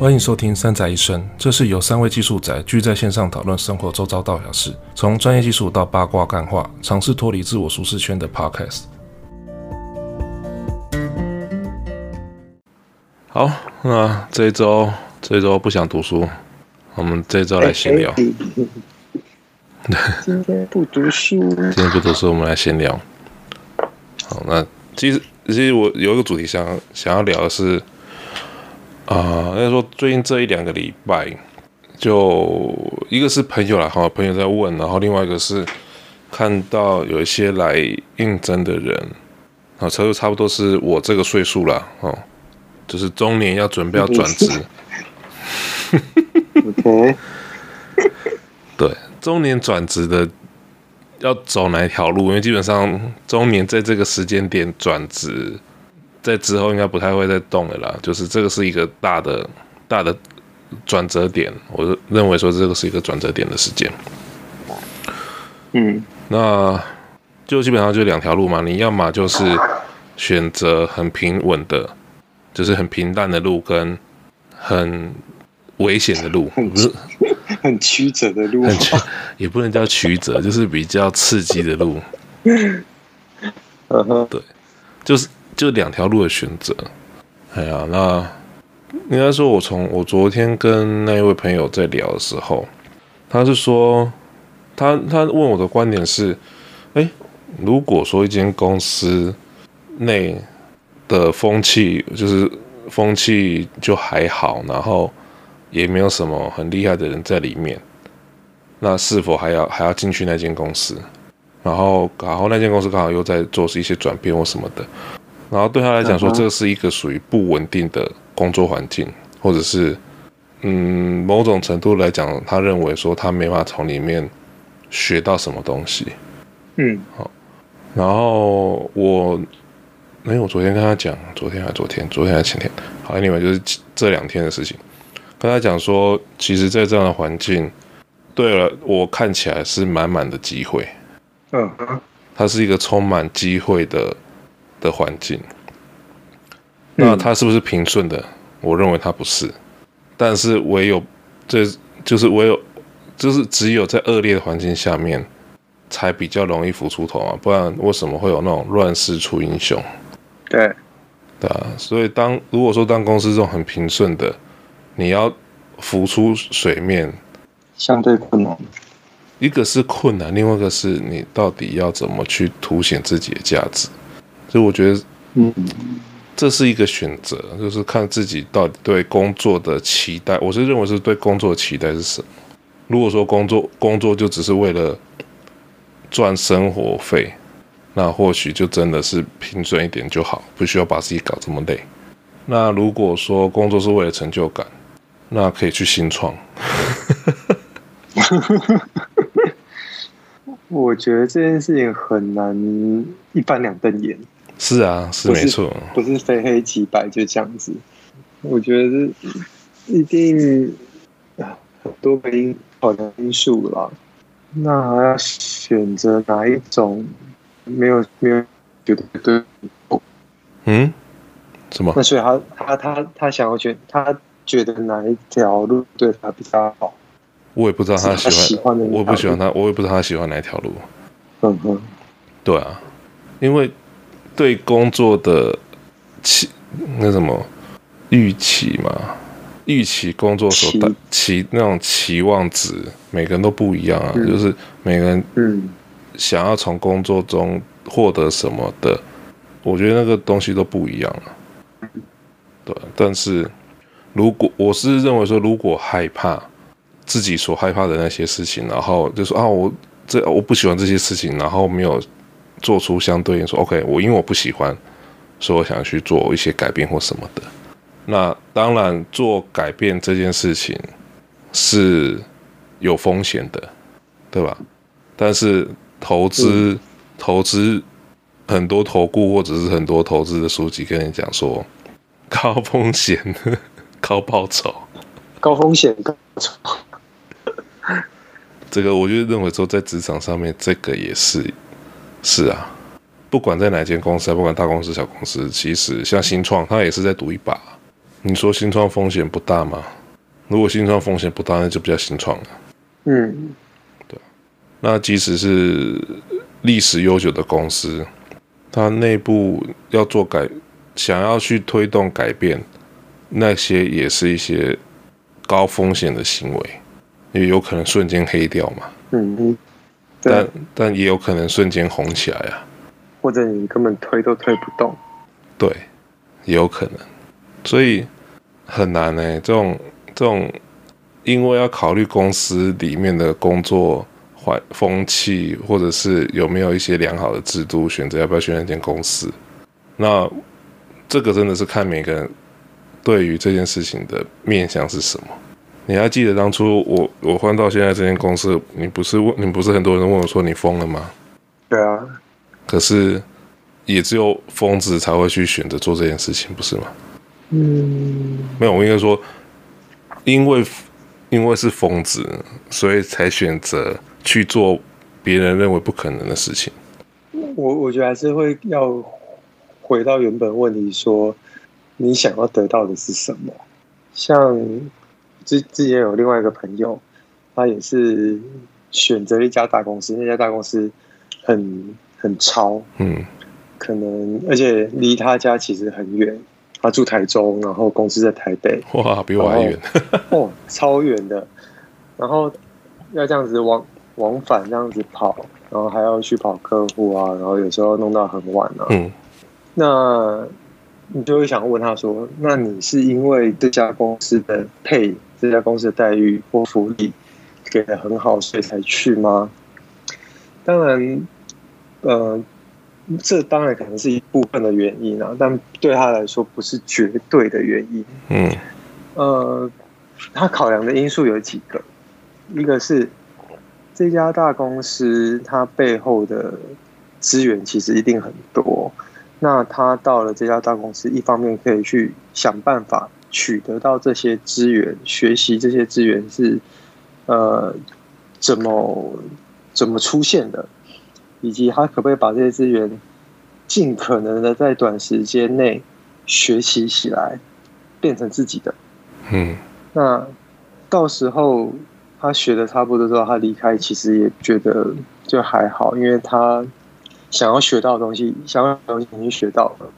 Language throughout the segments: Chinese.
欢迎收听《三宅一生》，这是由三位技术宅聚在线上讨论生活周遭大小事，从专业技术到八卦干话，尝试脱离自我舒适圈的 Podcast。好，那这一周这一周不想读书，我们这一周来闲聊。今天不读书，今天不读书，我们来闲聊。好，那其实其实我有一个主题想想要聊的是。啊，那说最近这一两个礼拜，就一个是朋友啦，哈，朋友在问，然后另外一个是看到有一些来应征的人，啊，差不差不多是我这个岁数了，哦，就是中年要准备要转职。OK，对，中年转职的要走哪一条路？因为基本上中年在这个时间点转职。在之后应该不太会再动了啦，就是这个是一个大的大的转折点，我认为说这个是一个转折点的时间。嗯，那就基本上就两条路嘛，你要么就是选择很平稳的，就是很平淡的路，跟很危险的路，不是 很曲折的路，也不能叫曲折，就是比较刺激的路。嗯哼，对，就是。就两条路的选择，哎呀，那应该说，我从我昨天跟那一位朋友在聊的时候，他是说，他他问我的观点是，哎，如果说一间公司内的风气就是风气就还好，然后也没有什么很厉害的人在里面，那是否还要还要进去那间公司？然后然后那间公司刚好又在做一些转变或什么的。然后对他来讲说，这是一个属于不稳定的工作环境，或者是，嗯，某种程度来讲，他认为说他没办法从里面学到什么东西。嗯，好。然后我，没有，我昨天跟他讲，昨天还昨天，昨天还前天，好，anyway 就是这两天的事情，跟他讲说，其实，在这样的环境，对了，我看起来是满满的机会。嗯，它是一个充满机会的。的环境，那它是不是平顺的？嗯、我认为它不是，但是唯有这就是唯有就是只有在恶劣的环境下面，才比较容易浮出头啊！不然为什么会有那种乱世出英雄？对，对啊。所以当如果说当公司这种很平顺的，你要浮出水面，相对困难。一个是困难，另外一个是你到底要怎么去凸显自己的价值？所以我觉得，嗯，这是一个选择，就是看自己到底对工作的期待。我是认为是对工作的期待是什么？如果说工作工作就只是为了赚生活费，那或许就真的是平顺一点就好，不需要把自己搞这么累。那如果说工作是为了成就感，那可以去新创。我觉得这件事情很难一翻两瞪眼。是啊，是没错，不是非黑即白就这样子。我觉得是一定很多个因考量因素了。那还要选择哪一种？没有没有觉得对。嗯？什么？那所以他他他他想要选，他觉得哪一条路对他比较好？我也不知道他喜欢，喜欢的，我不喜欢他，我也不知道他喜欢哪一条路。嗯哼，对啊，因为。对工作的期那什么预期嘛，预期工作所带期那种期望值，每个人都不一样啊。嗯、就是每个人嗯想要从工作中获得什么的，我觉得那个东西都不一样啊。对，但是如果我是认为说，如果害怕自己所害怕的那些事情，然后就说啊，我这我不喜欢这些事情，然后没有。做出相对应说，OK，我因为我不喜欢，所以我想去做一些改变或什么的。那当然，做改变这件事情是有风险的，对吧？但是投资，嗯、投资很多投顾或者是很多投资的书籍跟你讲说，高风险 高报酬，高风险高报酬。这个我就认为说，在职场上面，这个也是。是啊，不管在哪间公司，不管大公司小公司，其实像新创，它也是在赌一把。你说新创风险不大吗？如果新创风险不大，那就不叫新创了。嗯，对。那即使是历史悠久的公司，它内部要做改，想要去推动改变，那些也是一些高风险的行为，也有可能瞬间黑掉嘛。嗯嗯。但但也有可能瞬间红起来啊。或者你根本推都推不动。对，也有可能。所以很难呢、欸，这种。这种，因为要考虑公司里面的工作环风气，或者是有没有一些良好的制度，选择要不要选那间公司。那这个真的是看每个人对于这件事情的面向是什么。你还记得当初我我换到现在这间公司，你不是问你不是很多人问我说你疯了吗？对啊。可是也只有疯子才会去选择做这件事情，不是吗？嗯。没有，我应该说。因为，因为是疯子，所以才选择去做别人认为不可能的事情。我我觉得还是会要回到原本问题，说你想要得到的是什么？像之之前有另外一个朋友，他也是选择一家大公司，那家大公司很很超，嗯，可能而且离他家其实很远。他住台中，然后公司在台北。哇，比我还远！哦，超远的。然后要这样子往往返这样子跑，然后还要去跑客户啊，然后有时候弄到很晚啊。嗯。那你就会想问他说：“那你是因为这家公司的配，这家公司的待遇或福利给的很好，所以才去吗？”当然，呃。这当然可能是一部分的原因啊，但对他来说不是绝对的原因。嗯，呃，他考量的因素有几个，一个是这家大公司它背后的资源其实一定很多，那他到了这家大公司，一方面可以去想办法取得到这些资源，学习这些资源是呃怎么怎么出现的。以及他可不可以把这些资源尽可能的在短时间内学习起来，变成自己的？嗯，那到时候他学的差不多之后，他离开其实也觉得就还好，因为他想要学到的东西，想要的东西已经学到了，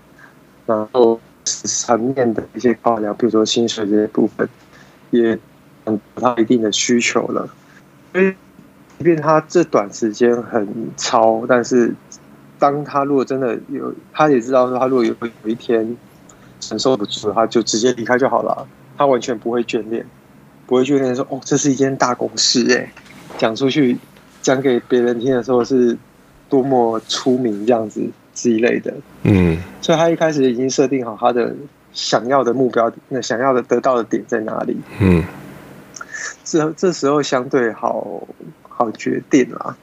然后层面的一些考量，比如说薪水这些部分，也有他一定的需求了，所以。即便他这短时间很超，但是当他如果真的有，他也知道说，他如果有有一天承受不住，他就直接离开就好了。他完全不会眷恋，不会眷恋说哦，这是一间大公司哎，讲出去讲给别人听的时候是多么出名这样子之类的。嗯，所以他一开始已经设定好他的想要的目标，那想要的得到的点在哪里？嗯，这这时候相对好。好决定啦。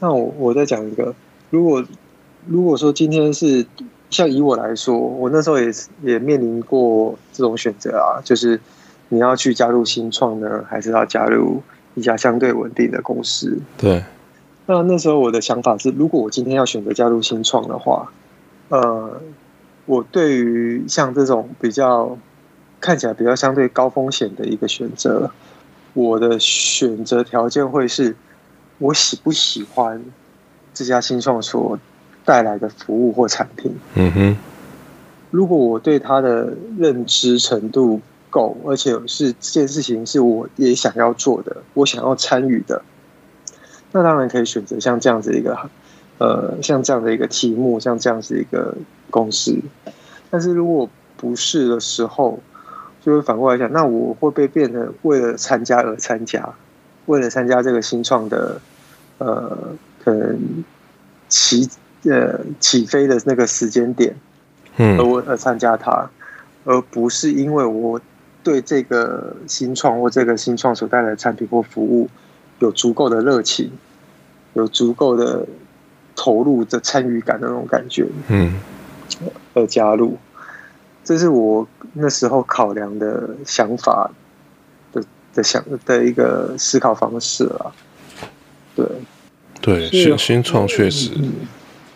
那我我再讲一个，如果如果说今天是像以我来说，我那时候也也面临过这种选择啊，就是你要去加入新创呢，还是要加入一家相对稳定的公司？对。那那时候我的想法是，如果我今天要选择加入新创的话，呃，我对于像这种比较看起来比较相对高风险的一个选择。我的选择条件会是，我喜不喜欢这家新创所带来的服务或产品。嗯哼，如果我对它的认知程度够，而且是这件事情是我也想要做的，我想要参与的，那当然可以选择像这样子一个，呃，像这样的一个题目，像这样子一个公式。但是如果不是的时候，就会反过来想，那我会不会变成为了参加而参加，为了参加这个新创的，呃，可能起呃起飞的那个时间点，嗯，而我而参加它，而不是因为我对这个新创或这个新创所带来的产品或服务有足够的热情，有足够的投入的参与感的那种感觉，嗯，而加入。这是我那时候考量的想法的的想的一个思考方式了。对，对，新新创确实，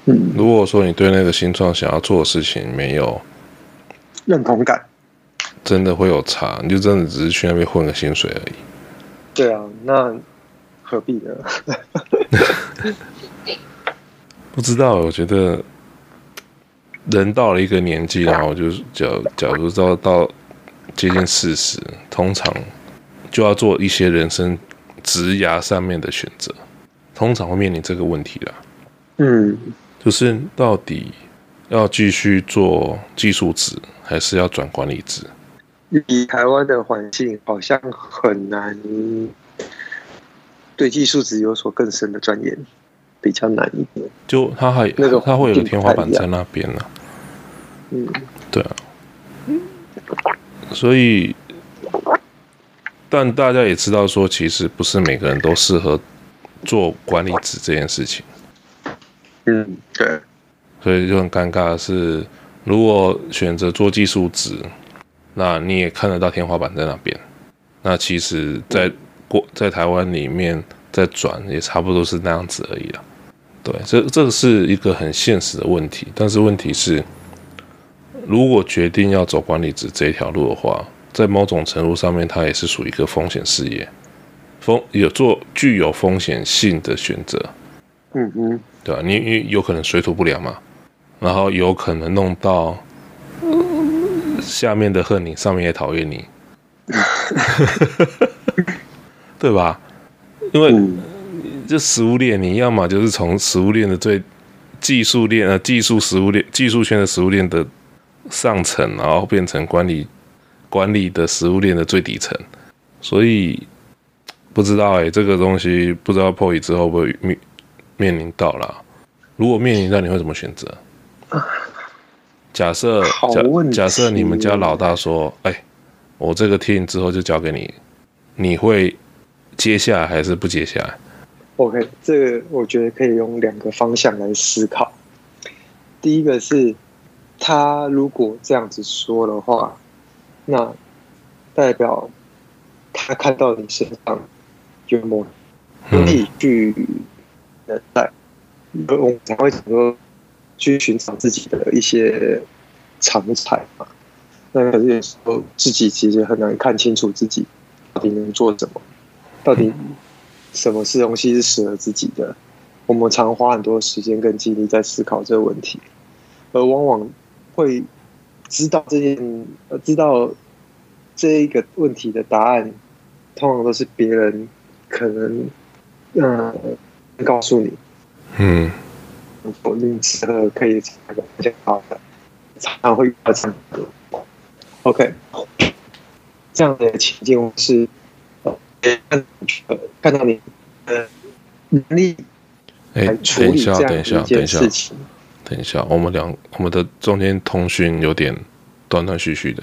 嗯，如果说你对那个新创想要做的事情没有认同感，真的会有差，你就真的只是去那边混个薪水而已。对啊，那何必呢？不知道，我觉得人到了一个年纪，然后就是假假如到到接近四十，通常就要做一些人生职涯上面的选择，通常会面临这个问题啦。嗯，就是到底要继续做技术职，还是要转管理职？以台湾的环境，好像很难对技术职有所更深的钻研。比较难一点，就它还那个它会有天花板在那边呢、对啊，所以，但大家也知道说，其实不是每个人都适合做管理职这件事情。嗯，对。所以就很尴尬的是，如果选择做技术职，那你也看得到天花板在那边。那其实在，在台湾里面再转，也差不多是那样子而已了。对，这这个是一个很现实的问题，但是问题是，如果决定要走管理职这一条路的话，在某种程度上面，它也是属于一个风险事业，风有做具有风险性的选择。嗯嗯，对吧？你你有可能水土不良嘛，然后有可能弄到下面的恨你，上面也讨厌你，对吧？因为。嗯这食物链，你要么就是从食物链的最技术链呃技术食物链技术圈的食物链的上层，然后变成管理管理的食物链的最底层。所以不知道哎、欸，这个东西不知道 POY 之后会面面临到了。如果面临到，你会怎么选择？假设假假设你们家老大说：“哎、欸，我这个 team 之后就交给你，你会接下来还是不接下来？” OK，这个我觉得可以用两个方向来思考。第一个是，他如果这样子说的话，那代表他看到你身上有某可以去能在，我们才会想说去寻找自己的一些长才嘛。那可是有时候自己其实很难看清楚自己到底能做什么，到底。什么是东西是适合自己的？我们常花很多时间跟精力在思考这个问题，而往往会知道这件呃知道这一个问题的答案，通常都是别人可能嗯告诉你，嗯，否定适合可以那个比较好的，常常会遇到这样的。OK，这样的情境是。看到你的能力，哎，等一下，等一下，等一下，等一下，我们两我们的中间通讯有点断断续续的，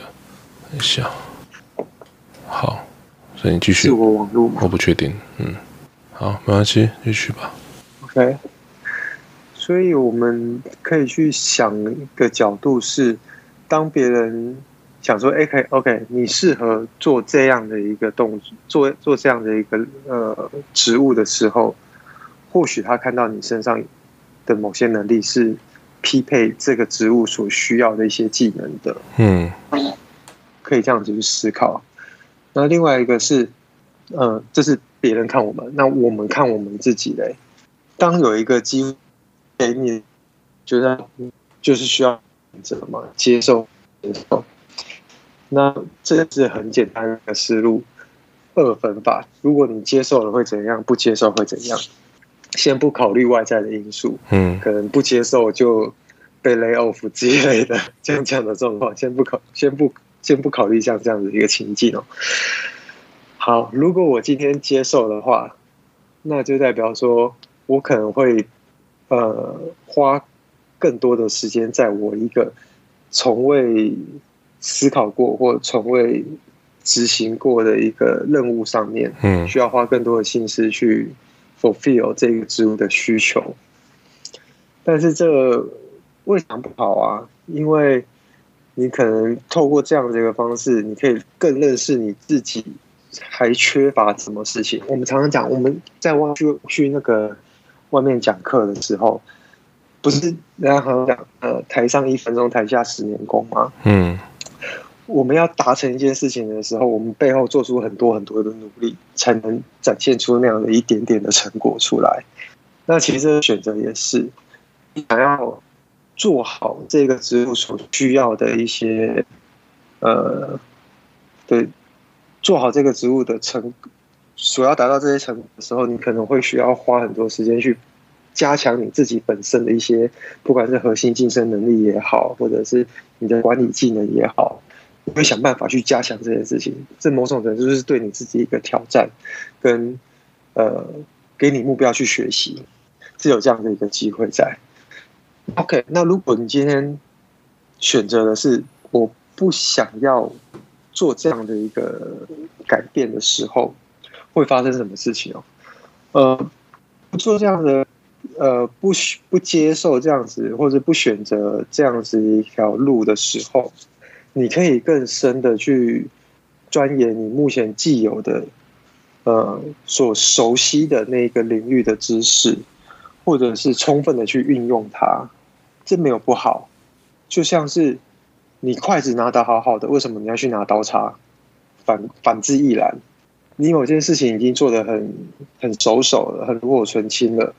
等一下，好，所以你继续。是我网络吗？我不确定，嗯，好，没关系，继续吧。OK，所以我们可以去想一个角度是，当别人。想说哎，可以，OK，你适合做这样的一个动作，做做这样的一个呃职务的时候，或许他看到你身上的某些能力是匹配这个职务所需要的一些技能的，嗯，可以这样子去思考。那另外一个是，呃，这是别人看我们，那我们看我们自己嘞。当有一个机会给你，觉得就是需要选择嘛，接受，接受。那这是很简单的思路，二分法。如果你接受了会怎样？不接受会怎样？先不考虑外在的因素，嗯，可能不接受就被 lay off 之类的这样这样的状况，先不考，先不先不考虑像这样的一个情境哦。好，如果我今天接受的话，那就代表说我可能会呃花更多的时间在我一个从未。思考过或从未执行过的一个任务上面，嗯，需要花更多的心思去 fulfill 这个职务的需求。但是这为什么不好啊？因为你可能透过这样的一个方式，你可以更认识你自己，还缺乏什么事情。我们常常讲，我们在外去去那个外面讲课的时候，不是人家好像讲，呃，台上一分钟，台下十年功吗？嗯。我们要达成一件事情的时候，我们背后做出很多很多的努力，才能展现出那样的一点点的成果出来。那其实选择也是，你想要做好这个职务所需要的一些，呃，对，做好这个职务的成，所要达到这些成果的时候，你可能会需要花很多时间去加强你自己本身的一些，不管是核心竞争能力也好，或者是你的管理技能也好。会想办法去加强这件事情，这某种程度就是对你自己一个挑战，跟呃，给你目标去学习，是有这样的一个机会在。OK，那如果你今天选择的是我不想要做这样的一个改变的时候，会发生什么事情哦？呃，不做这样的，呃，不不接受这样子，或者不选择这样子一条路的时候。你可以更深的去钻研你目前既有的，呃，所熟悉的那个领域的知识，或者是充分的去运用它，这没有不好。就像是你筷子拿得好好的，为什么你要去拿刀叉？反反之亦然。你某件事情已经做得很很熟手了，很炉火纯青了，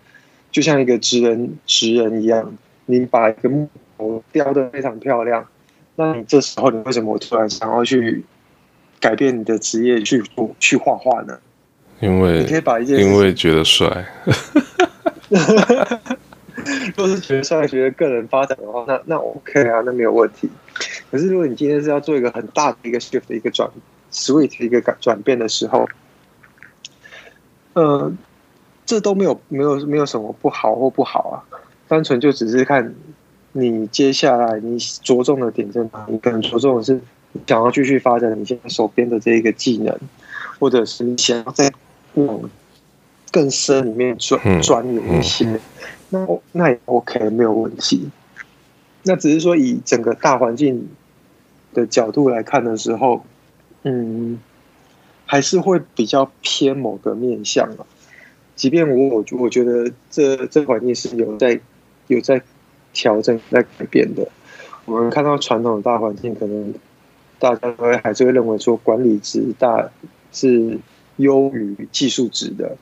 就像一个职人职人一样，你把一个木头雕得非常漂亮。那你这时候，你为什么会突然想要去改变你的职业，去做去画画呢？因为你可以把一件因为觉得帅。若是觉得帅，觉得个人发展的话，那那 OK 啊，那没有问题。可是如果你今天是要做一个很大的一个 shift 的一个转 switch 一个改转变的时候，呃，这都没有没有没有什么不好或不好啊，单纯就只是看。你接下来你着重的点在哪？你可能着重的是想要继续发展你现在手边的这一个技能，或者是你想要在往更深里面钻钻研一些，那那也 OK，没有问题。那只是说以整个大环境的角度来看的时候，嗯，还是会比较偏某个面向啊。即便我我我觉得这这环境是有在有在。调整在改变的，我们看到传统的大环境，可能大家都会还是会认为说管理值大是优于技术值的。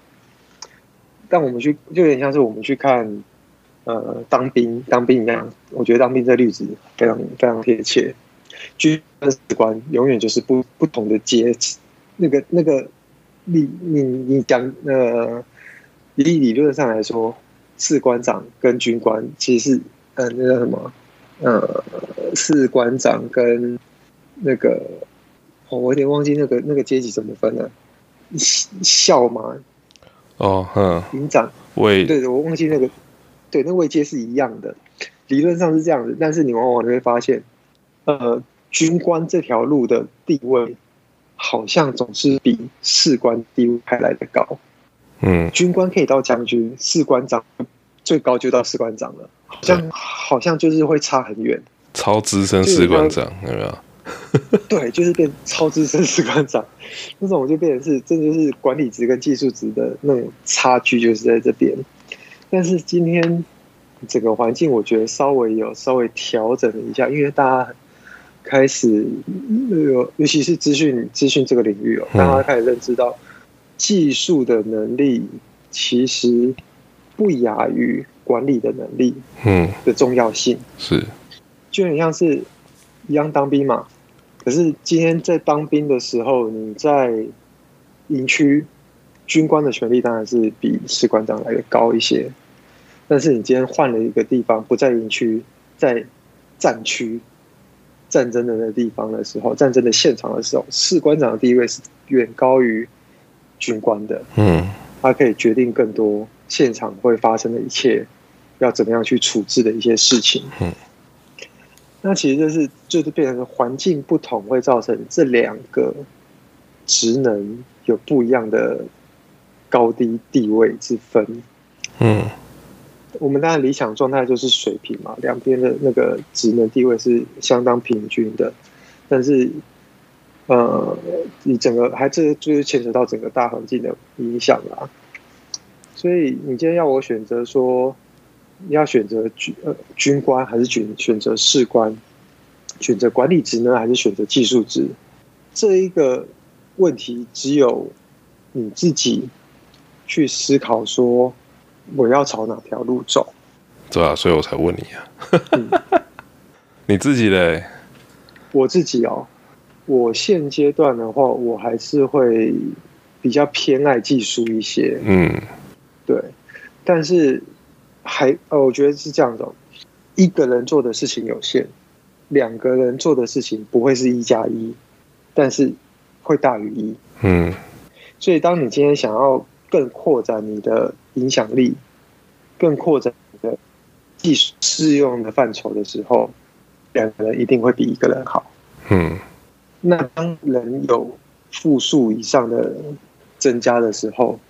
但我们去就有点像是我们去看呃当兵当兵一样，我觉得当兵这例子非常非常贴切。军官官永远就是不不同的阶级，那个那个你你你讲呃以理论上来说，士官长跟军官其实是。呃，那叫什么，呃，士官长跟那个，哦，我有点忘记那个那个阶级怎么分了，校嘛？哦，哼，营长位，对的，我忘记那个，对，那位阶是一样的，理论上是这样子，但是你往往你会发现，呃，军官这条路的地位好像总是比士官地位还来的高，嗯，军官可以到将军，士官长最高就到士官长了。好像好像就是会差很远，超资深士官长有没有？对，就是变超资深士官长，那种就变成是，这就是管理职跟技术职的那种差距，就是在这边。但是今天整个环境，我觉得稍微有稍微调整了一下，因为大家开始尤尤其是资讯资讯这个领域哦，大家开始认知到技术的能力其实不亚于。管理的能力，嗯，的重要性是，就很像是一样当兵嘛。可是今天在当兵的时候，你在营区，军官的权力当然是比士官长来的高一些。但是你今天换了一个地方，不在营区，在战区战争的那个地方的时候，战争的现场的时候，士官长的地位是远高于军官的。嗯，他可以决定更多现场会发生的一切。要怎么样去处置的一些事情，嗯，那其实就是就是变成环境不同，会造成这两个职能有不一样的高低地位之分，嗯，我们当然理想状态就是水平嘛，两边的那个职能地位是相当平均的，但是，呃，你整个还是就是牵扯到整个大环境的影响啦，所以你今天要我选择说。你要选择军呃军官还是选选择士官？选择管理职呢，还是选择技术职？这一个问题只有你自己去思考，说我要朝哪条路走。对啊，所以我才问你啊。嗯、你自己嘞？我自己哦，我现阶段的话，我还是会比较偏爱技术一些。嗯，对，但是还呃，我觉得是这样的，一个人做的事情有限，两个人做的事情不会是一加一，但是会大于一。嗯，所以当你今天想要更扩展你的影响力，更扩展你的技术适用的范畴的时候，两个人一定会比一个人好。嗯，那当人有复数以上的增加的时候，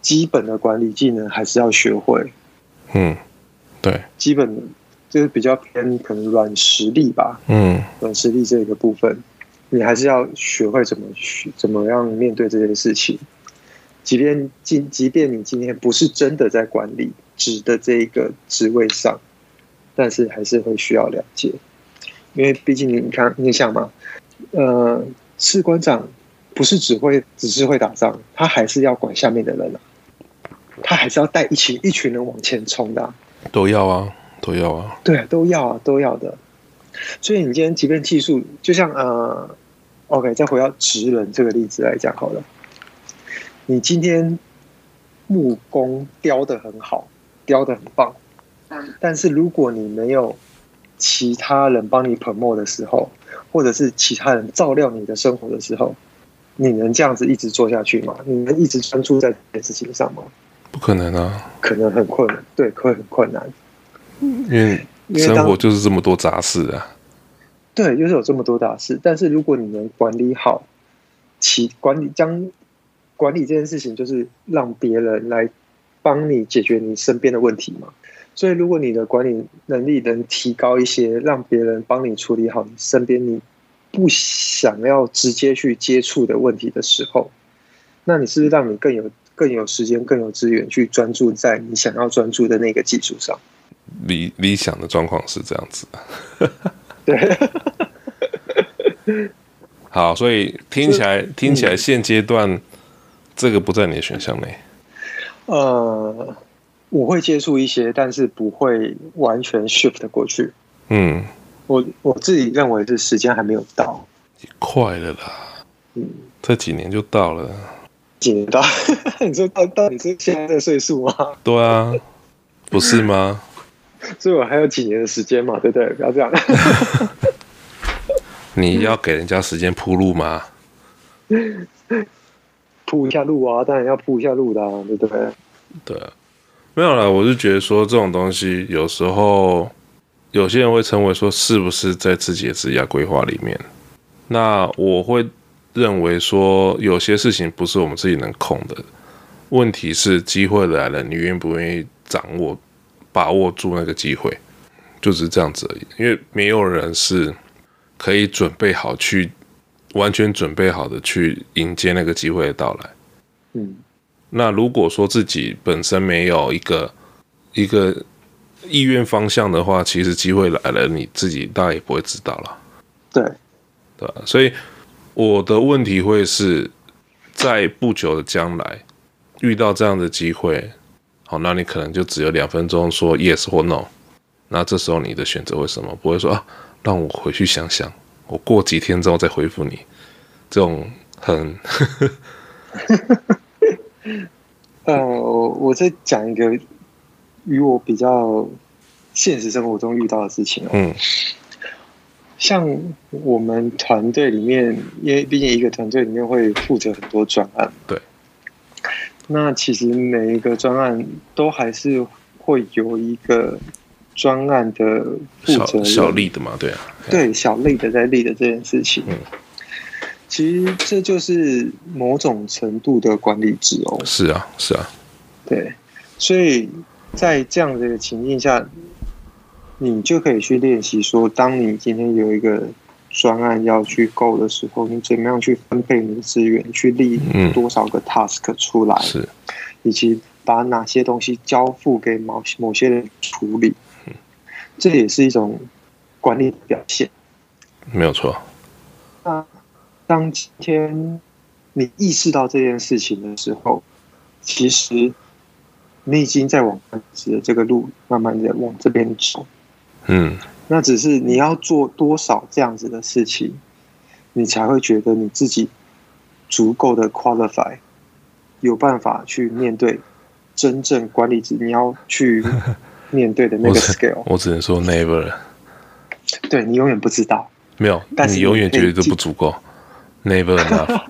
基本的管理技能还是要学会。嗯，对，基本就是比较偏可能软实力吧。嗯，软实力这个部分，你还是要学会怎么去怎么样面对这件事情。即便今即便你今天不是真的在管理职的这一个职位上，但是还是会需要了解。因为毕竟你看，你想嘛，呃，士官长不是只会只是会打仗，他还是要管下面的人啊，他还是要带一群一群人往前冲的啊，都要啊，都要啊，对，都要啊，都要的。所以你今天即便技术，就像呃，OK，再回到职人这个例子来讲好了，你今天木工雕的很好，雕的很棒，但是如果你没有其他人帮你 promote 的时候，或者是其他人照料你的生活的时候，你能这样子一直做下去吗？你能一直专注在这件事情上吗？不可能啊，可能很困难，对，会很困难。因为生活就是这么多杂事啊。对，就是有这么多杂事。但是如果你能管理好，其管理将管理这件事情，就是让别人来帮你解决你身边的问题嘛。所以，如果你的管理能力能提高一些，让别人帮你处理好你身边你不想要直接去接触的问题的时候，那你是不是让你更有更有时间、更有资源去专注在你想要专注的那个技术上？理理想的状况是这样子。对。好，所以听起来听起来现阶段这个不在你的选项内。呃。我会接触一些，但是不会完全 shift 过去。嗯，我我自己认为是时间还没有到，快了啦。嗯，这几年就到了。几年到？你说到到你是现在的岁数吗？对啊，不是吗？所以我还有几年的时间嘛，对不对？不要这样。你要给人家时间铺路吗？铺一下路啊，当然要铺一下路的，对不对？对啊。没有啦，我是觉得说这种东西有时候有些人会称为说是不是在自己的职业规划里面？那我会认为说有些事情不是我们自己能控的，问题是机会来了，你愿不愿意掌握、把握住那个机会，就只是这样子而已。因为没有人是可以准备好去完全准备好的去迎接那个机会的到来。嗯。那如果说自己本身没有一个一个意愿方向的话，其实机会来了，你自己大概也不会知道了。对，对，所以我的问题会是在不久的将来遇到这样的机会，好，那你可能就只有两分钟说 yes 或 no。那这时候你的选择为什么不会说啊？让我回去想想，我过几天之后再回复你。这种很。呃，我再讲一个与我比较现实生活中遇到的事情哦。嗯，像我们团队里面，因为毕竟一个团队里面会负责很多专案，对。那其实每一个专案都还是会有一个专案的负责人，小 lead 的嘛，对啊，对，小 lead 的在 lead 的这件事情。嗯。其实这就是某种程度的管理制哦。是啊，是啊。对，所以在这样的一个情境下，你就可以去练习说，当你今天有一个专案要去 go 的时候，你怎么样去分配你的资源，去立多少个 task 出来，是，以及把哪些东西交付给某某些人处理。这也是一种管理的表现。没有错。那当今天你意识到这件事情的时候，其实你已经在往管理职的这个路慢慢的往这边走。嗯，那只是你要做多少这样子的事情，你才会觉得你自己足够的 qualify，有办法去面对真正管理者你要去 面对的那个 scale。我，我只能说 never。对，你永远不知道，没有，但是你永远觉得都不足够，never enough。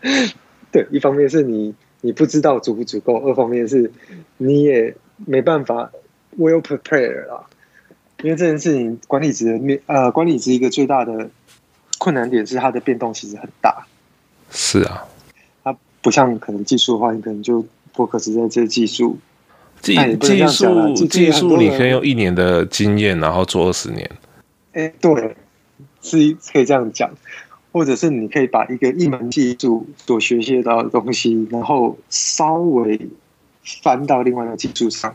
对，一方面是你你不知道足不足够，二方面是你也没办法 well prepare 啦。因为这件事情，管理职的面呃，管理职一个最大的困难点是它的变动其实很大。是啊，它不像可能技术的话，你可能就 focus 在这技术。技技术技术，你可以用一年的经验，然后做二十年。哎，对，是可以这样讲，或者是你可以把一个一门技术所学习到的东西，然后稍微翻到另外一个技术上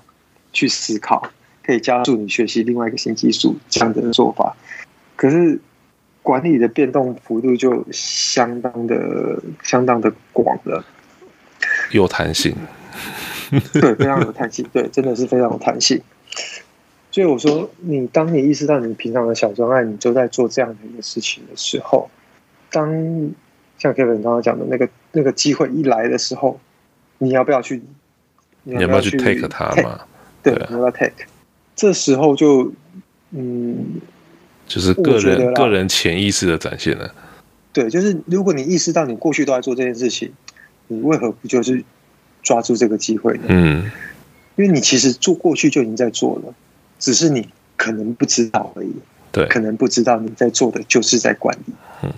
去思考，可以加速你学习另外一个新技术这样的做法。可是管理的变动幅度就相当的、相当的广了，有弹性。对，非常有弹性。对，真的是非常有弹性。所以我说，你当你意识到你平常的小专案，你就在做这样的一个事情的时候，当像 Kevin 刚刚讲的那个那个机会一来的时候，你要不要去？你要不要去 take 它嘛？对，你要不要 take？这时候就嗯，就是个人个人潜意识的展现了。对，就是如果你意识到你过去都在做这件事情，你为何不就是？抓住这个机会，嗯，因为你其实做过去就已经在做了，只是你可能不知道而已，对，可能不知道你在做的就是在管理，嗯，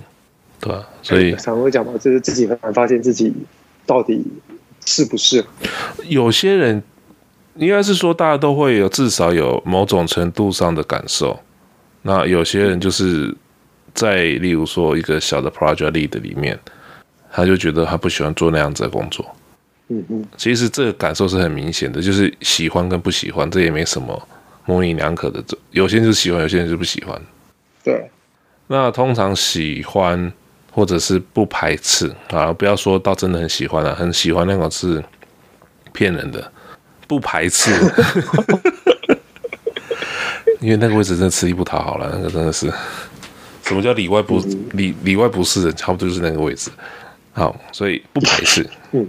对啊，所以常会讲到，就是自己很难发现自己到底适不适合。有些人应该是说，大家都会有至少有某种程度上的感受，那有些人就是在例如说一个小的 project lead 里面，他就觉得他不喜欢做那样子的工作。嗯嗯，其实这个感受是很明显的，就是喜欢跟不喜欢，这也没什么模棱两可的。有些人就喜欢，有些人就不喜欢。对，那通常喜欢或者是不排斥啊，不要说到真的很喜欢了，啊，很喜欢那种是骗人的，不排斥，因为那个位置真的吃力不讨好了，那个真的是什么叫里外不里里外不是人，差不多就是那个位置。好，所以不排斥，嗯。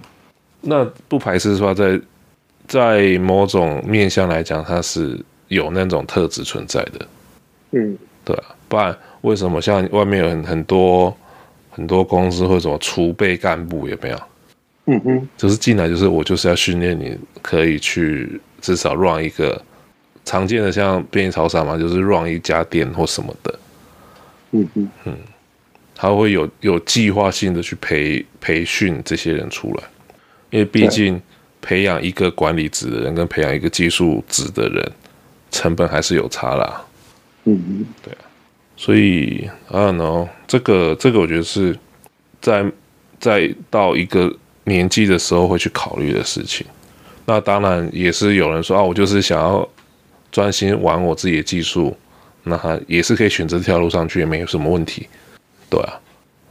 那不排斥的话，在在某种面向来讲，它是有那种特质存在的，嗯，对啊，不然为什么像外面有很很多很多公司或者什么储备干部有没有？嗯哼，就是进来就是我就是要训练你，可以去至少 run 一个常见的像便利超商嘛，就是 run 一家店或什么的，嗯哼，嗯，他会有有计划性的去培培训这些人出来。因为毕竟培养一个管理职的人跟培养一个技术职的人，成本还是有差啦。嗯嗯，对啊，所以啊，no，这个这个我觉得是在在到一个年纪的时候会去考虑的事情。那当然也是有人说啊，我就是想要专心玩我自己的技术，那也是可以选择这条路上去，也没有什么问题。对啊。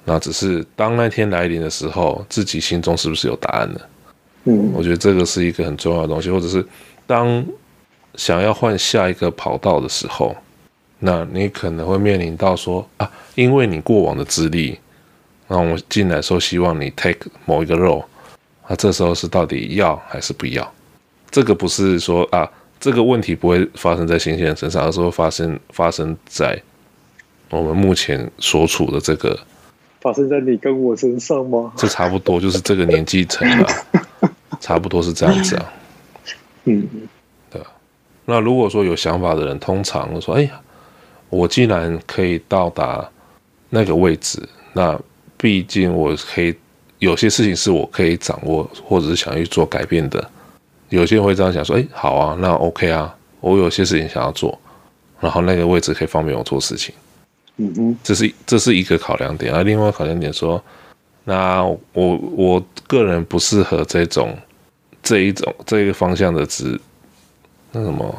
那只是当那天来临的时候，自己心中是不是有答案呢？嗯，我觉得这个是一个很重要的东西，或者是当想要换下一个跑道的时候，那你可能会面临到说啊，因为你过往的资历，那我进来说希望你 take 某一个 role，那这时候是到底要还是不要？这个不是说啊，这个问题不会发生在新鲜人身上，而是会发生发生在我们目前所处的这个。发生在你跟我身上吗？这差不多就是这个年纪层了，差不多是这样子啊。嗯，对。那如果说有想法的人，通常会说：“哎呀，我既然可以到达那个位置，那毕竟我可以有些事情是我可以掌握，或者是想去做改变的。”有些人会这样想说：“哎，好啊，那 OK 啊，我有些事情想要做，然后那个位置可以方便我做事情。”嗯嗯，这是这是一个考量点啊。另外考量点说，那我我个人不适合这种这一种这个方向的职，那什么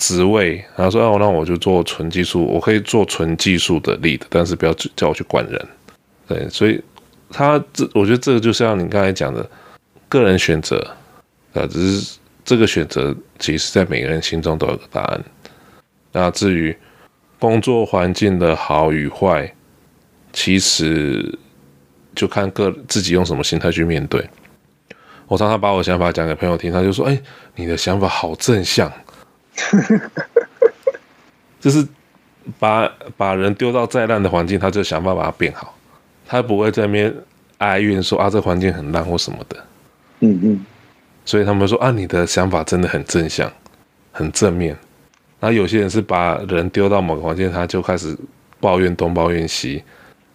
职位，然后说哦，那我就做纯技术，我可以做纯技术的 lead，但是不要叫我去管人。对，所以他这，我觉得这个就像你刚才讲的，个人选择啊，只是这个选择，其实在每个人心中都有个答案。那至于工作环境的好与坏，其实就看个自己用什么心态去面对。我常常把我想法讲给朋友听，他就说：“哎，你的想法好正向。” 就是把把人丢到再烂的环境，他就想办法把它变好，他不会在那边哀怨说：“啊，这环境很烂或什么的。”嗯嗯。所以他们说：“啊，你的想法真的很正向，很正面。”然后有些人是把人丢到某个环境，他就开始抱怨东抱怨西，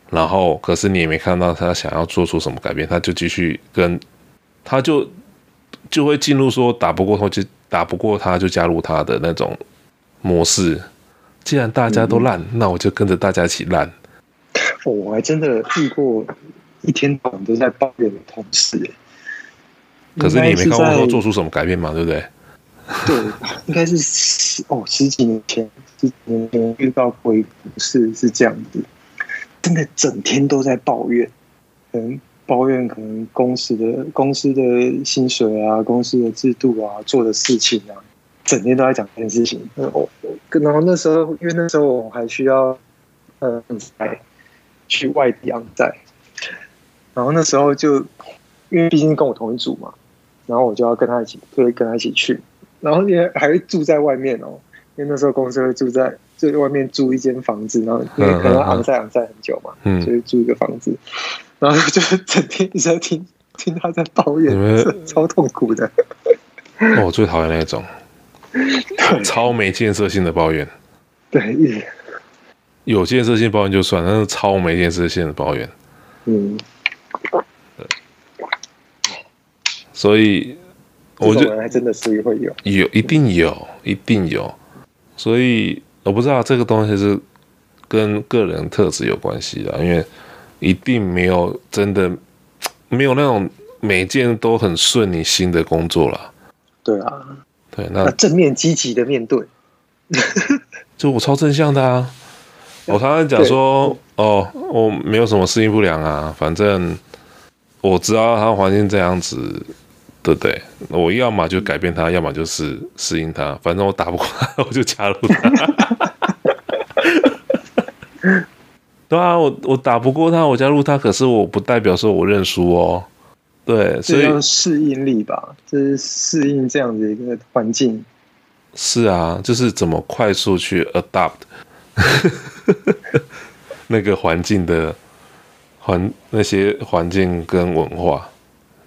然后可是你也没看到他想要做出什么改变，他就继续跟。他就就会进入说打不过他就打不过他就加入他的那种模式。既然大家都烂，嗯、那我就跟着大家一起烂。哦，我还真的遇过一天到晚都在抱怨的同事。可是你也没看过说做出什么改变嘛，对不对？对，应该是十哦十几年前，十几年前遇到过一个同事是这样子，真的整天都在抱怨，嗯。抱怨可能公司的公司的薪水啊，公司的制度啊，做的事情啊，整天都在讲这件事情。然后，然后那时候，因为那时候我还需要呃去外地昂在，然后那时候就因为毕竟跟我同一组嘛，然后我就要跟他一起，就会跟他一起去，然后也还会住在外面哦，因为那时候公司会住在就外面租一间房子，然后因为可能昂在昂在很久嘛，嗯，所以租一个房子。然后就整天一直在听听他在抱怨，们超痛苦的。我最讨厌那种超没建设性的抱怨。对，有建设性抱怨就算，但是超没建设性的抱怨。嗯。所以，我觉得还真的是会有，有一定有，一定有。所以我不知道这个东西是跟个人特质有关系的，因为。一定没有真的没有那种每件都很顺你心的工作了。对啊，对，那，正面积极的面对，就我超正向的啊！我常常讲说，哦，我没有什么适应不良啊，反正我知道他环境这样子，对不对？我要么就改变他，要么就是适应他，反正我打不过他，我就加入他。对啊，我我打不过他，我加入他，可是我不代表说我认输哦。对，所以适应力吧，就是适应这样的一个环境。是啊，就是怎么快速去 adapt 那个环境的环那些环境跟文化，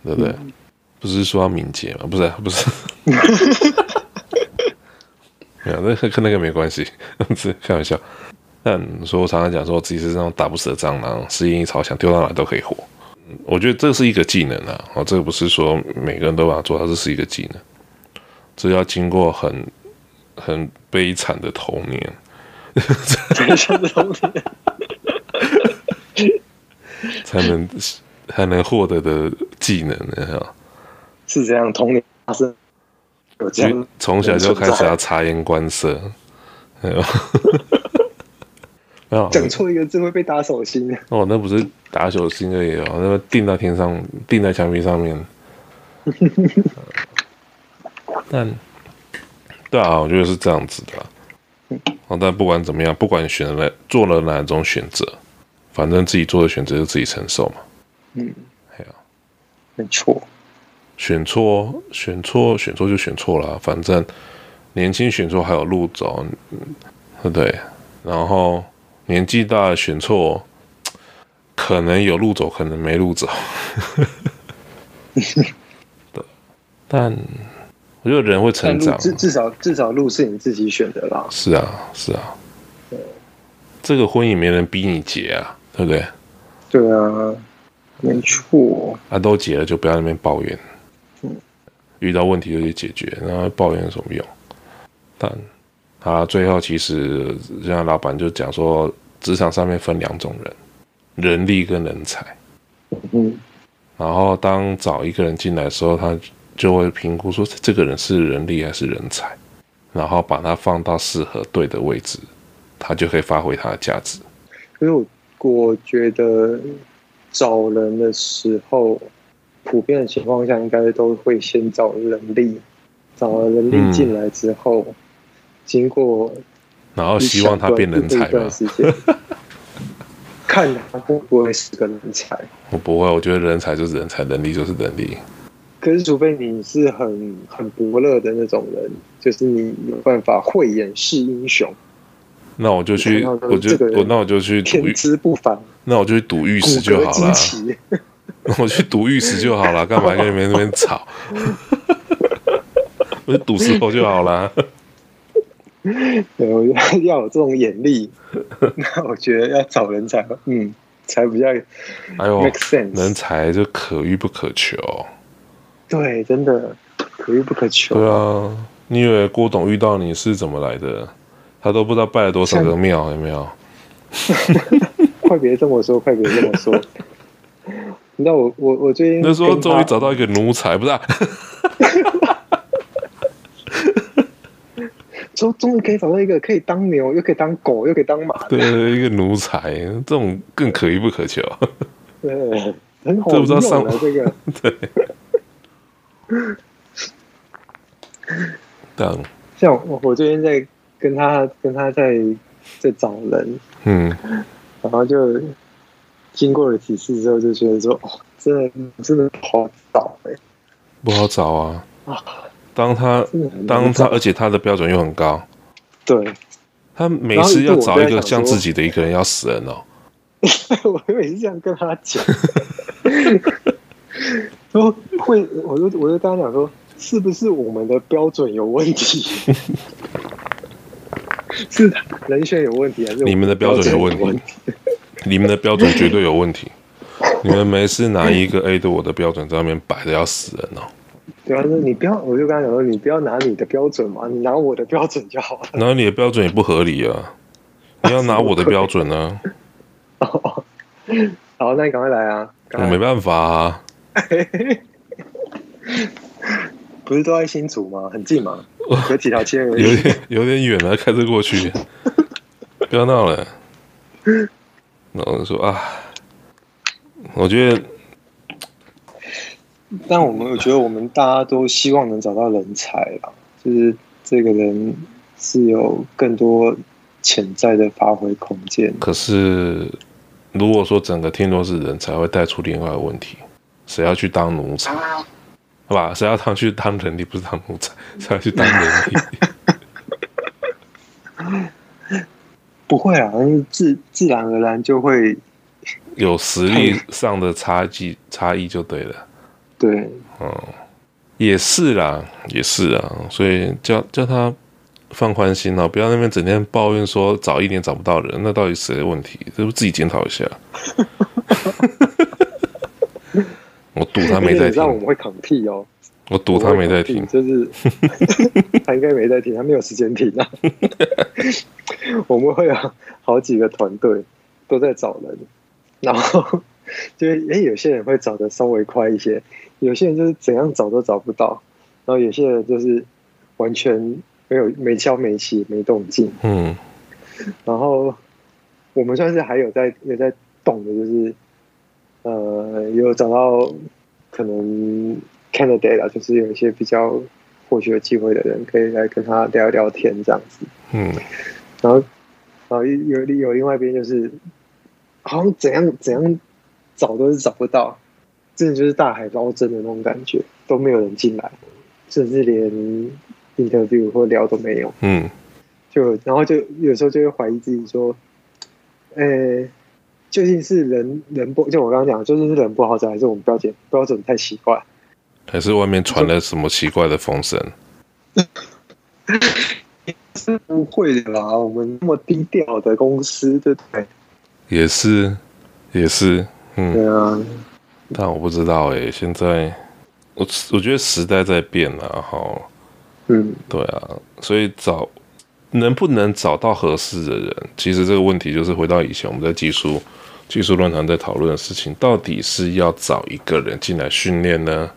对不对？嗯、不是说要敏捷吗？不是，不是。没有，那跟那个没关系，是开玩笑。但说，我常常讲说，自己是那种打不死的蟑螂，适应一超强，丢到哪都可以活。我觉得这是一个技能啊，哦，这个不是说每个人都把它做到，这是一个技能，这要经过很很悲惨的童年，悲惨的童年，才能才能获得的技能呢？是这样，童年发生，从小就开始要察言观色，讲错一个字会被打手心哦，那不是打手心而已哦，那个钉在天上，钉在墙壁上面。但，对啊，我觉得是这样子的。哦，但不管怎么样，不管选了做了哪种选择，反正自己做的选择就自己承受嘛。嗯，还有，没错。选错，选错，选错就选错了，反正年轻选错还有路走，对不对？然后。年纪大选错，可能有路走，可能没路走。对，但我觉得人会成长。至至少至少路是你自己选的啦。是啊，是啊。这个婚姻没人逼你结啊，对不对？对啊，没错。啊，都结了就不要在那边抱怨。嗯。遇到问题就去解决，然后抱怨有什么用？但。啊，最后其实像老板就讲说，职场上面分两种人，人力跟人才。嗯，然后当找一个人进来的时候，他就会评估说，这个人是人力还是人才。然后把他放到适合对的位置，他就可以发挥他的价值。因为我我觉得找人的时候，普遍的情况下应该都会先找人力，找了人力进来之后，嗯、经过然后希望他变人才嘛。看他会不会是个人才？我不会，我觉得人才就是人才，能力就是能力。可是，除非你是很很伯乐的那种人，就是你有办法慧眼识英雄，那我就去，我就我那我就去天资不凡，那我就去赌玉石就好了。我去赌玉石就好了，干嘛跟你们那边吵？我就赌石头就好了。对，我觉得要有这种眼力，那我觉得要找人才，嗯，才比较 make sense。人才就可遇不可求。对，真的可遇不可求。对啊，你以为郭董遇到你是怎么来的？他都不知道拜了多少个庙，有没有？快别这么说，快别这么说。你知道我我我最近那时候终于找到一个奴才，不是、啊？终终于可以找到一个可以当牛，又可以当狗，又可以当马的，对，一个奴才，这种更可遇不可求。对，很好用的这个，对。等，像我，我最近在跟他跟他在在找人，嗯，然后就经过了几次之后，就觉得说，哦，真的真的不好找哎，不好找啊啊！当他当他，而且他的标准又很高，对，他每次要找一个像自己的一个人要死人哦。我每次这样跟他讲。说会，我就我就跟他讲说，是不是我们的标准有问题？是人选有问题，还是你们的标准有问题？你们的标准绝对有问题。你们每次拿一个 A 的我的标准在外面摆的要死人哦。对啊，你不要，我就跟他讲说，你不要拿你的标准嘛，你拿我的标准就好了。拿你的标准也不合理啊，你要拿我的标准呢、哦？好，那你赶快来啊！我没办法啊。不是都在新竹吗？很近吗？有几条街而已。有点有点远了，开车过去。不要闹了。然后就说啊，我觉得，但我们我觉得我们大家都希望能找到人才啦，就是这个人是有更多潜在的发挥空间。可是，如果说整个天都是人才，会带出另外的问题。谁要去当奴才？好吧，谁要当去当人力，不是当奴才，谁要去当人力？不会啊，自自然而然就会有实力上的差距差异就对了。对，嗯，也是啦，也是啊，所以叫叫他放宽心哦，不要那边整天抱怨说找一年找不到人，那到底谁的问题？这不自己检讨一下。我赌他没在听，让我们会扛屁哦。我赌他没在听，就是 他应该没在听，他没有时间听啊。我们会有好几个团队都在找人，然后就是诶，有些人会找的稍微快一些，有些人就是怎样找都找不到，然后有些人就是完全没有没敲没起没动静。嗯，然后我们算是还有在有在动的，就是。呃，有找到可能 candidate，就是有一些比较或许有机会的人，可以来跟他聊聊天这样子。嗯，然后，然后有有另外一边就是，好像怎样怎样找都是找不到，真的就是大海捞针的那种感觉，都没有人进来，甚至连 interview 或聊都没有。嗯，就然后就有时候就会怀疑自己说，呃、欸。究竟是人人不就我刚刚讲，究竟是人不好找，还是我们标准标准太奇怪，还是外面传了什么奇怪的风声？是 不会的啦，我们那么低调的公司，对不对？也是，也是，嗯，对啊。但我不知道哎、欸，现在我我觉得时代在变了哈。嗯，对啊，所以找能不能找到合适的人，其实这个问题就是回到以前我们在技术。技术论坛在讨论的事情，到底是要找一个人进来训练呢，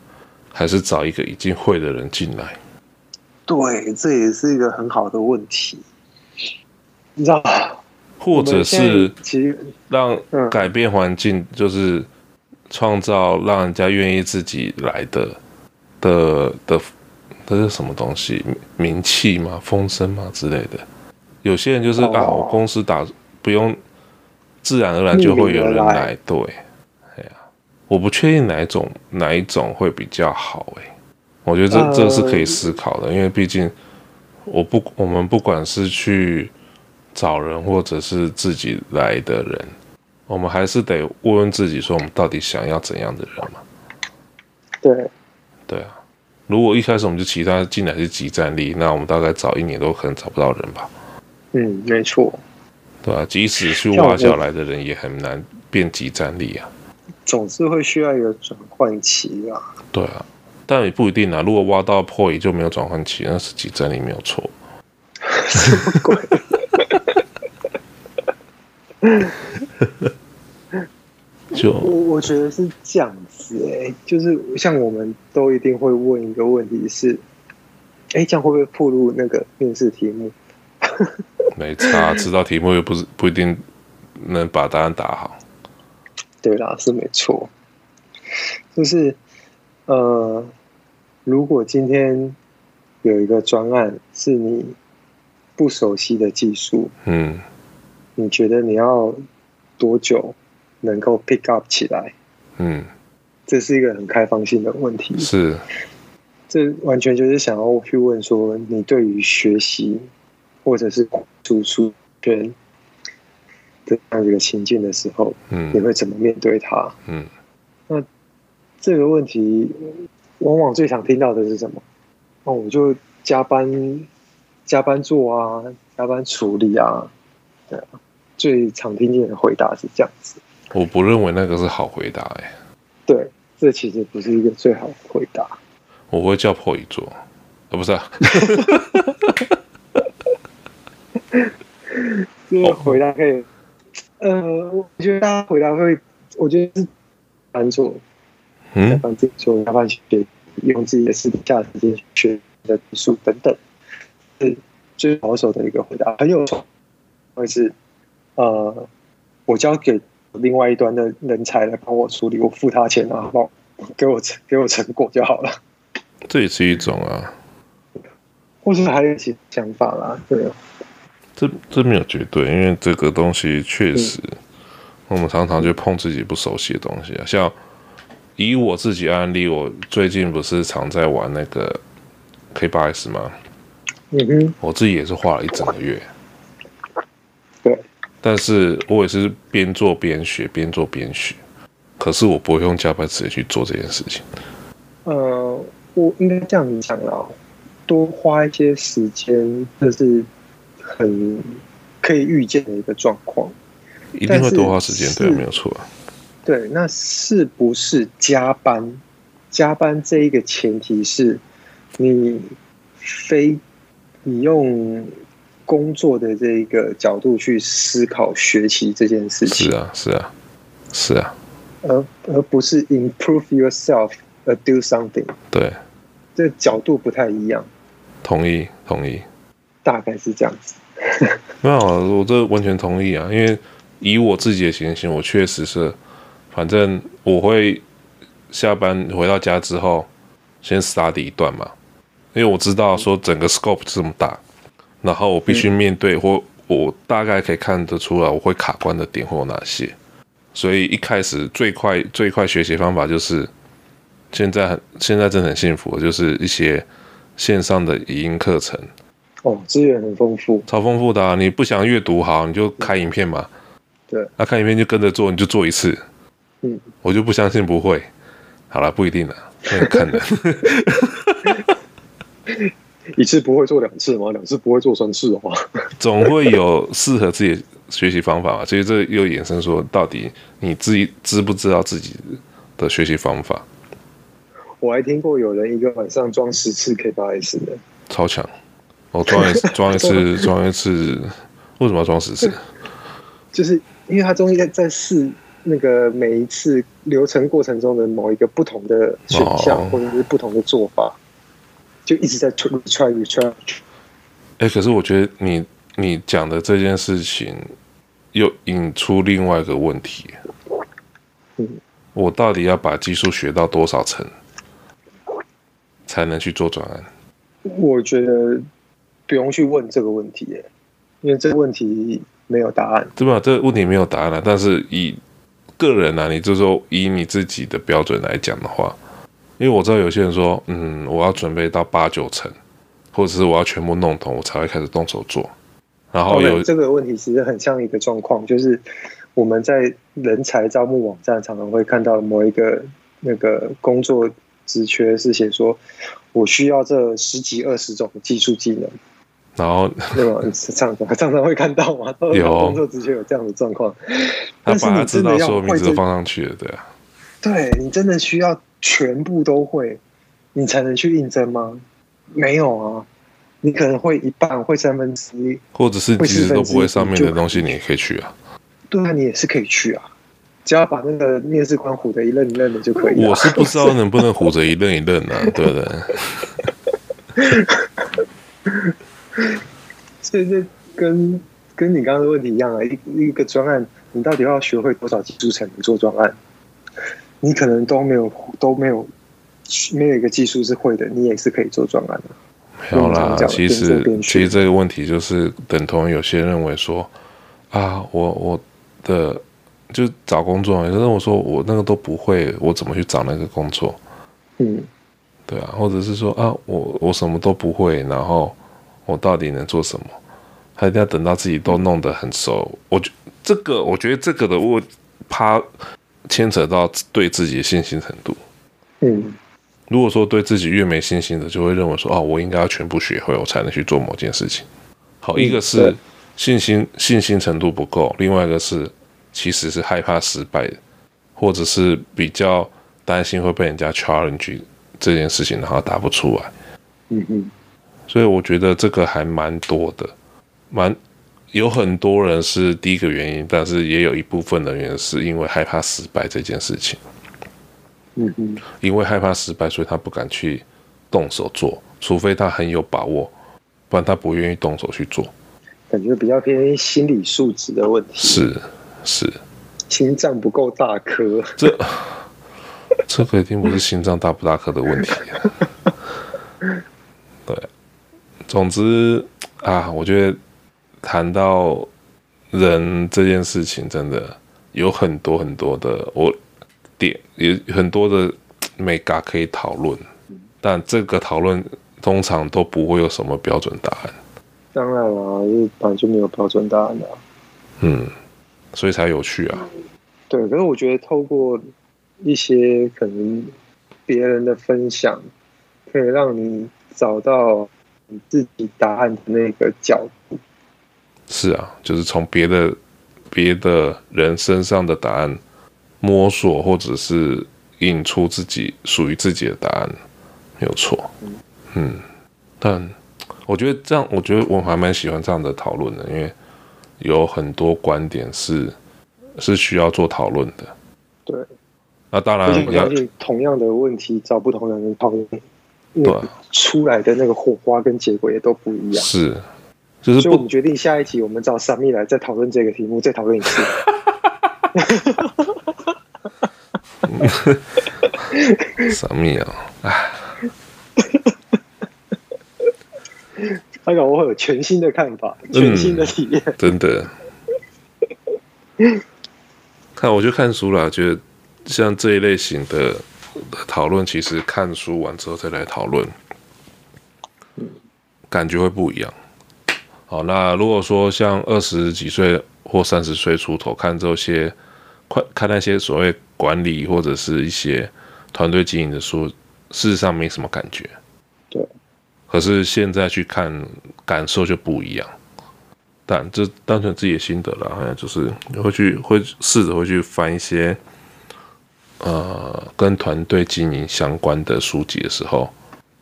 还是找一个已经会的人进来？对，这也是一个很好的问题。你知道，或者是其实让改变环境，就是创造让人家愿意自己来的的的，这是什么东西？名气吗？风声吗？之类的。有些人就是啊，我公司打不用，自然而然就会有人来。对，哎呀，我不确定哪一种哪一种会比较好哎。我觉得这这是可以思考的，因为毕竟我不我们不管是去。找人或者是自己来的人，我们还是得问问自己，说我们到底想要怎样的人嘛？对，对啊。如果一开始我们就期待进来是集战力，那我们大概找一年都可能找不到人吧？嗯，没错。对啊，即使去挖角来的人，也很难变集战力啊。总是会需要一个转换期啊。对啊，但也不一定啊。如果挖到破，也就没有转换期，那是集战力没有错。什么鬼？就我我觉得是这样子哎、欸，就是像我们都一定会问一个问题是，哎、欸，这样会不会暴露那个面试题目？没差，知道题目又不是不一定能把答案打好。对啦，是没错。就是呃，如果今天有一个专案是你不熟悉的技术，嗯。你觉得你要多久能够 pick up 起来？嗯，这是一个很开放性的问题。是，这完全就是想要去问说，你对于学习或者是输出圈的这样一个情境的时候，嗯，你会怎么面对它？嗯，那这个问题往往最常听到的是什么？哦，我就加班加班做啊，加班处理啊。对啊，最常听见的回答是这样子。我不认为那个是好回答哎、欸。对，这其实不是一个最好的回答。我会叫破一做，啊不是、啊。这个回答可以，呃，我觉得大家回答会，我觉得是难做。嗯，帮自己做，哪怕学用自己的私底下时间学的技术等等，是最保守的一个回答，很有。会是，呃，我交给另外一端的人才来帮我处理，我付他钱啊，帮给我成给我成果就好了。这也是一种啊，或是还有一些想法啦，对。这这没有绝对，因为这个东西确实，嗯、我们常常就碰自己不熟悉的东西啊。像以我自己案例，我最近不是常在玩那个 K 八 S 吗？嗯哼，我自己也是画了一整个月。对，但是我也是边做边学，边做边学。可是我不会用加班时间去做这件事情。呃，我应该这样讲啦，多花一些时间，这是很可以预见的一个状况。一定会多花时间，对，没有错啊。对，那是不是加班？加班这一个前提是你非你用。工作的这一个角度去思考学习这件事情，是啊，是啊，是啊，而而不是 improve yourself or do something。对，这角度不太一样。同意，同意，大概是这样子。没有，我这完全同意啊，因为以我自己的情形，我确实是，反正我会下班回到家之后先 study 一段嘛，因为我知道说整个 scope 这么大。然后我必须面对，或我大概可以看得出来，我会卡关的点会有哪些。所以一开始最快最快学习方法就是，现在很现在真的很幸福，就是一些线上的语音课程。哦，资源很丰富，超丰富的啊！你不想阅读好，你就开影片嘛。对，那看影片就跟着做，你就做一次。嗯，我就不相信不会。好了，不一定了，看的。一次不会做两次吗？两次不会做三次的话，总会有适合自己学习方法嘛。所以这又衍生说，到底你自己知不知道自己的学习方法？我还听过有人一个晚上装十次 K 八 S 的，超强！我装一 装一次，装一次，为什么要装十次？就是因为他中间在试那个每一次流程过程中的某一个不同的选项，或者是不同的做法。就一直在 try try try。哎，可是我觉得你你讲的这件事情又引出另外一个问题。嗯，我到底要把技术学到多少层，才能去做转案？我觉得不用去问这个问题，耶，因为这个问题没有答案，对吧？这个问题没有答案了。但是以个人啊，你就说以你自己的标准来讲的话，因为我知道有些人说，嗯，我要准备到八九成，或者是我要全部弄懂，我才会开始动手做。然后有、这个问题，其实很像一个状况，就是我们在人才招募网站常常会看到某一个那个工作职缺是写说，我需要这十几二十种技术技能。然后，对吧？常常常常会看到嘛，有工作职缺有这样的状况。他把他知道所有名字都放上去了，对啊。对，你真的需要全部都会，你才能去应征吗？没有啊，你可能会一半，会三分之一，或者是其实都不会上面的东西，你也可以去啊。对啊，你也是可以去啊，只要把那个面试官唬得一愣一愣的就可以。我是不知道能不能唬着一愣一愣的，对不对？所以这跟跟你刚刚的问题一样啊，一一个专案，你到底要学会多少技术才能做专案？你可能都没有都没有没有一个技术是会的，你也是可以做专案的。没有啦，其实其实这个问题就是等同有些人认为说啊，我我的就找工作，有人我说我那个都不会，我怎么去找那个工作？嗯。对啊，或者是说啊，我我什么都不会，然后我到底能做什么？还一定要等到自己都弄得很熟。我觉这个，我觉得这个的我怕牵扯到对自己的信心程度。嗯，如果说对自己越没信心的，就会认为说哦，我应该要全部学会，我才能去做某件事情。好，一个是信心信心程度不够，另外一个是其实是害怕失败的，或者是比较担心会被人家 challenge。这件事情然后答不出来，嗯嗯，所以我觉得这个还蛮多的，蛮有很多人是第一个原因，但是也有一部分的原因是因为害怕失败这件事情，嗯嗯，因为害怕失败，所以他不敢去动手做，除非他很有把握，不然他不愿意动手去做。感觉比较偏心理素质的问题，是是，心脏不够大颗，这。这个一定不是心脏大不大颗的问题啊。对，总之啊，我觉得谈到人这件事情，真的有很多很多的我点，有很多的眉角可以讨论，但这个讨论通常都不会有什么标准答案。当然了，因为本来就没有标准答案的。嗯，所以才有趣啊。对，可是我觉得透过。一些可能别人的分享，可以让你找到你自己答案的那个角度。是啊，就是从别的别的人身上的答案摸索，或者是引出自己属于自己的答案，没有错。嗯，但我觉得这样，我觉得我还蛮喜欢这样的讨论的，因为有很多观点是是需要做讨论的。对。那当然，同样的问题找不同的人讨论，对，出来的那个火花跟结果也都不一样。是，就是，所以我们决定下一集我们找 Sammy 来再讨论这个题目，再讨论一次。Sammy 啊，哎，他搞不好会有全新的看法，全新的体验，嗯，真的。看，我就看书了，觉得。像这一类型的讨论，其实看书完之后再来讨论，感觉会不一样。好，那如果说像二十几岁或三十岁出头看这些，快看那些所谓管理或者是一些团队经营的书，事实上没什么感觉。对。可是现在去看，感受就不一样。但这单纯自己的心得了，好像就是会去会试着会去翻一些。呃，跟团队经营相关的书籍的时候，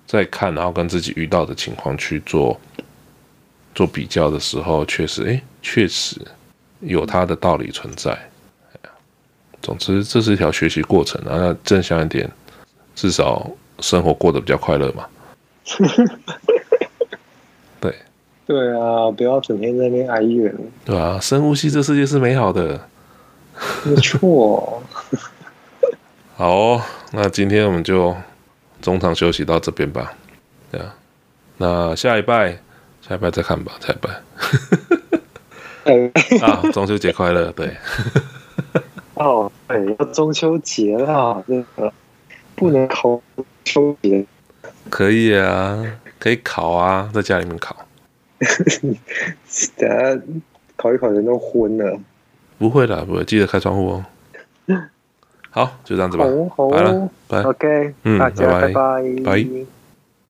再看，然后跟自己遇到的情况去做做比较的时候，确实，哎，确实有它的道理存在。总之，这是一条学习过程，啊。那正向一点，至少生活过得比较快乐嘛。对，对啊，不要整天在那边哀怨。对啊，深呼吸，这世界是美好的。没错。好哦，那今天我们就中场休息到这边吧。对啊，那下一拜，下礼拜再看吧。下礼拜。啊，中秋节快乐！对。哦，对，要中秋节了，这个不能烤秋节。可以啊，可以烤啊，在家里面烤。等下烤一烤人都昏了。不会的，不会，记得开窗户哦。好，就这样子吧。好，好，拜了，拜。OK，嗯，大家拜拜，拜。